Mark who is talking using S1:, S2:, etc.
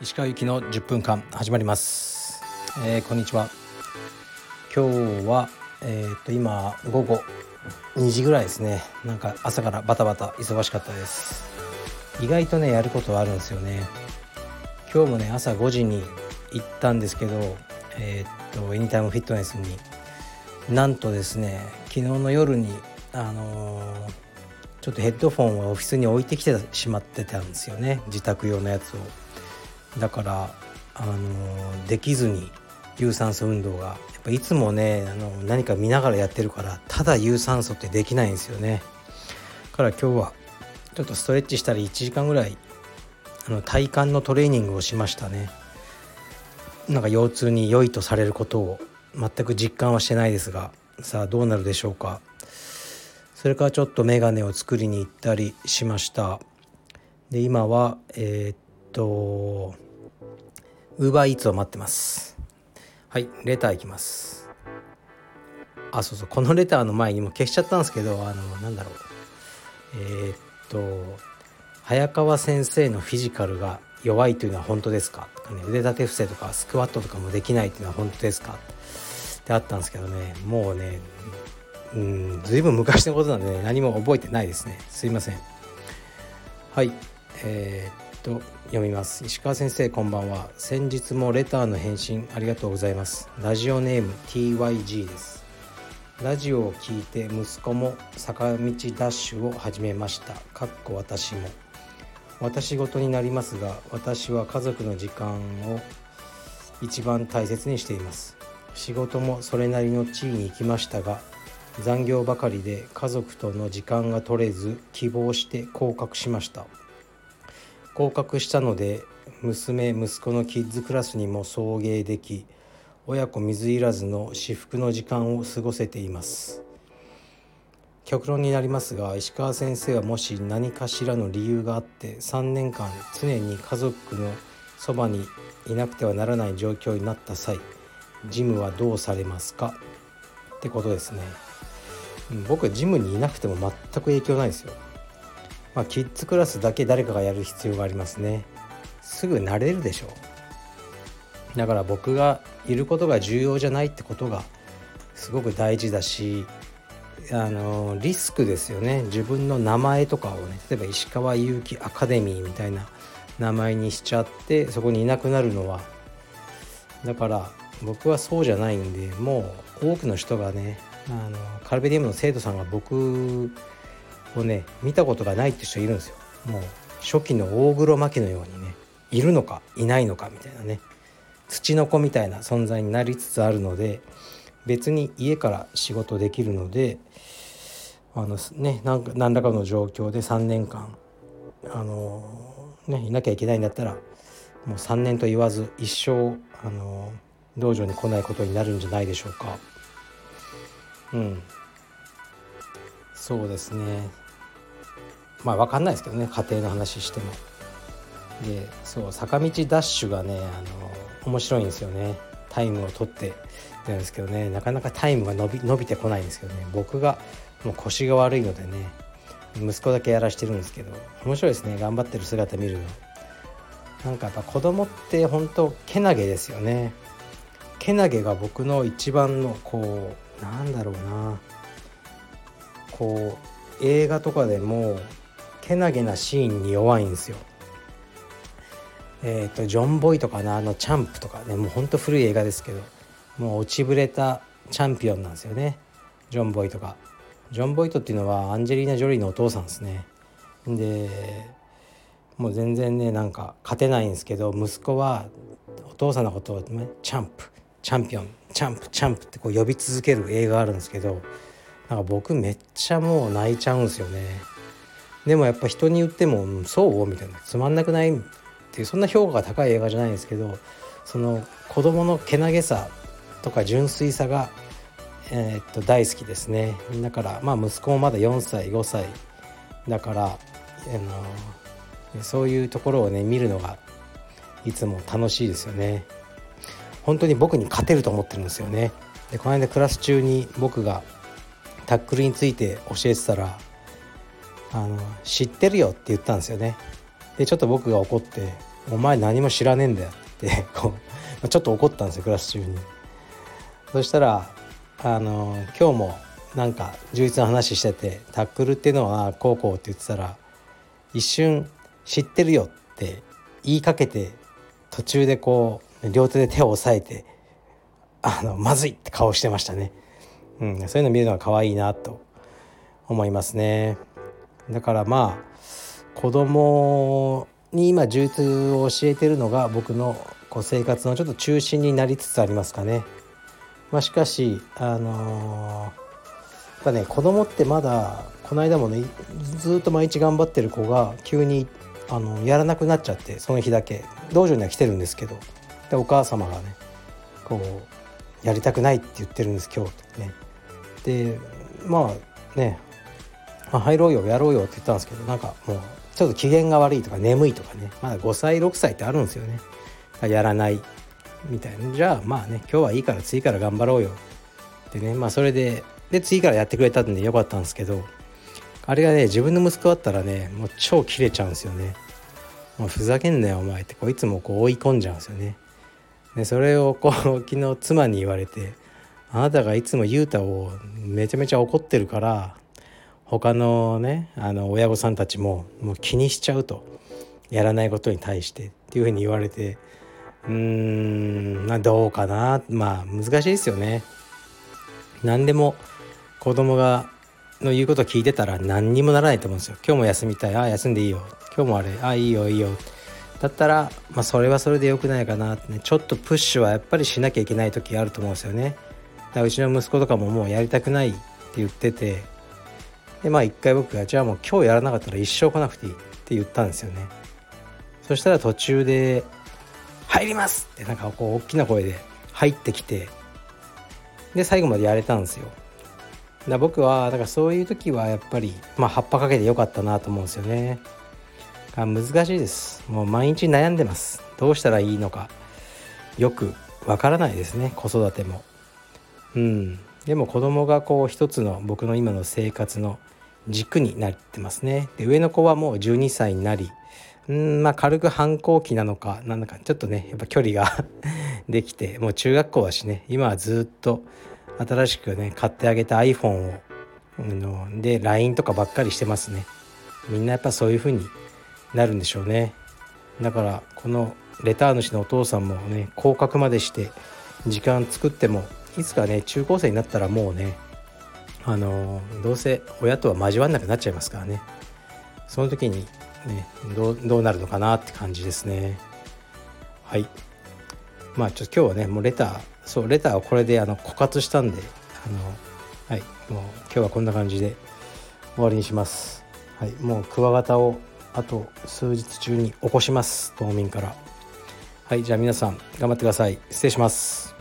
S1: 石川行きの10分間始まります、えー、こんにちは。今日はえー、っと今午後2時ぐらいですね。なんか朝からバタバタ忙しかったです。意外とねやることはあるんですよね。今日もね朝5時に行ったんですけどえー、っとエニタイムフィットネスに。なんとですね昨日の夜にあのー、ちょっとヘッドフォンをオフィスに置いてきてしまってたんですよね。自宅用のやつを。だからあのー、できずに有酸素運動がやっぱいつもねあの何か見ながらやってるからただ有酸素ってできないんですよね。から今日はちょっとストレッチしたり1時間ぐらいあの体幹のトレーニングをしましたね。なんか腰痛に良いとされることを全く実感はしてないですがさあどうなるでしょうか。それからちょっとメガネを作りに行ったりしました。で今はえー、っとウーバーイーツを待ってます。はいレターいきます。あそうそうこのレターの前にも消しちゃったんですけどあのなんだろう。えー、っと早川先生のフィジカルが弱いというのは本当ですか？とかね腕立て伏せとかスクワットとかもできないというのは本当ですか？ってあったんですけどねもうねうんずいぶん昔のことなんで、何も覚えてないですね。すいません。はい。えー、っと読みます。石川先生こんばんは。先日もレターの返信ありがとうございます。ラジオネーム TYG です。ラジオを聞いて息子も坂道ダッシュを始めました。かっこ私も。私事になりますが私は家族の時間を一番大切にしています。仕事もそれなりの地位に行きましたが残業ばかりで家族との時間が取れず希望して降格しました。合格したので娘息子のキッズクラスにも送迎でき親子水入らずの至福の時間を過ごせています。極論になりますが石川先生はもし何かしらの理由があって3年間常に家族のそばにいなくてはならない状況になった際ジムはどうされますか？ってことですね。僕ジムにいなくても全く影響ないですよ。まあ、キッズクラスだけ誰かがやる必要がありますね。すぐ慣れるでしょう。だから僕がいることが重要じゃないってことがすごく大事だしあのリスクですよね。自分の名前とかをね例えば石川祐希アカデミーみたいな名前にしちゃってそこにいなくなるのはだから僕はそうじゃないんでもう多くの人がねあのカルベディウムの生徒さんが僕をね見たことがないって人いるんですよもう初期の大黒摩季のようにねいるのかいないのかみたいなね土の子みたいな存在になりつつあるので別に家から仕事できるのであのね何らかの状況で3年間あのねいなきゃいけないんだったらもう3年と言わず一生あの道場に来ないことになるんじゃないでしょうか。うん。そうですね。まあ分かんないですけどね。家庭の話しても。でそう坂道ダッシュがねあの面白いんですよね。タイムを取って。るんですけどね。なかなかタイムが伸び伸びてこないんですけどね。僕がもう腰が悪いのでね。息子だけやらしてるんですけど。面白いですね。頑張ってる姿見るの。なんかやっぱ子供って本当けなげですよね。けなげが僕の一番のこうなんだろうなこう映画とかでもけなげなシーンに弱いんですよ。えっ、ー、とジョン・ボイとかのあのチャンプとかねもうほんと古い映画ですけどもう落ちぶれたチャンピオンなんですよねジョン・ボイトが。ジョン・ボイトっていうのはアンジェリーナ・ジョリーのお父さんですね。でもう全然ねなんか勝てないんですけど息子はお父さんのことを、ね、チャンプチャンピオンチャンプチャンプってこう呼び続ける映画があるんですけどなんか僕めっちゃもう泣いちゃうんですよねでもやっぱ人に言っても「そう?」みたいな「つまんなくない?」っていうそんな評価が高い映画じゃないんですけどその子供のけなげさとか純粋さが、えー、っと大好きですねだからまあ息子もまだ4歳5歳だからあのそういうところをね見るのがいつも楽しいですよね本当に僕に勝てると思ってるんですよねでこの間クラス中に僕がタックルについて教えてたら「あの知ってるよ」って言ったんですよね。でちょっと僕が怒って「お前何も知らねえんだよ」ってこうちょっと怒ったんですよクラス中に。そしたらあの今日もなんか充実の話しててタックルっていうのはこうこうって言ってたら一瞬「知ってるよ」って言いかけて途中でこう両手で手を押さえてあのまずいって顔してましたね、うん、そういうの見るのが可愛いなと思いますね。だからまあ子供に今充実を教えてるのが僕のこう生活のちょっと中心になりつつありますかね。まあ、しかしあのー、やっぱね子供ってまだこの間もねずっと毎日頑張ってる子が急にあのやらなくなっちゃってその日だけ。道場には来てるんですけど。でお母様がねこうやりたくないって言ってるんです今日ね。でまあね、まあ、入ろうよやろうよって言ったんですけどなんかもうちょっと機嫌が悪いとか眠いとかねまだ5歳6歳ってあるんですよね。やらないみたいな。じゃあまあね今日はいいから次から頑張ろうよってね。まあそれでで次からやってくれたんでよかったんですけどあれがね自分の息子だったらねもう超キレちゃうんですよね。もうふざけんなよお前って。こういつもこう追い込んじゃうんですよね。でそれをこう 昨日妻に言われてあなたがいつも雄太をめちゃめちゃ怒ってるから他のねあの親御さんたちももう気にしちゃうとやらないことに対してっていうふうに言われてうーんどうかなまあ難しいですよね。何でも子供がの言うこと聞いてたら何にもならないと思うんですよ。今日も休みたいああ休んでいいよ今日もあれああいいよいいよだったら、まあ、それはそれでよくないかなってね。ちょっとプッシュはやっぱりしなきゃいけない時あると思うんですよね。だからうちの息子とかももうやりたくないって言ってて。でまあ一回僕がじゃあもう今日やらなかったら一生来なくていいって言ったんですよね。そしたら途中で「入ります!」ってなんかこう大きな声で入ってきて。で最後までやれたんですよ。だから僕はだからそういう時はやっぱりまあ葉っぱかけてよかったなと思うんですよね。が難しいです。もう毎日悩んでます。どうしたらいいのか。よくわからないですね。子育ても。うん。でも子供がこう一つの僕の今の生活の軸になってますね。で上の子はもう12歳になりうんまあ軽く反抗期なのかなんだかちょっとねやっぱ距離が できてもう中学校だしね今はずっと新しくね買ってあげた iPhone をので LINE とかばっかりしてますね。みんなやっぱそういう風になるんでしょうね。だからこのレター主のお父さんもね降格までして時間作ってもいつかね中高生になったらもうねあのどうせ親とは交わんなくなっちゃいますからね。その時にねどうどうなるのかなって感じですね。はい。まあちょっと今日はねもうレターそうレターをこれであの枯渇したんであのはい。もう今日はこんな感じで終わりにします。はい。もうクワガタをあと数日中に起こします。冬眠から。はいじゃあ皆さん頑張ってください。失礼します。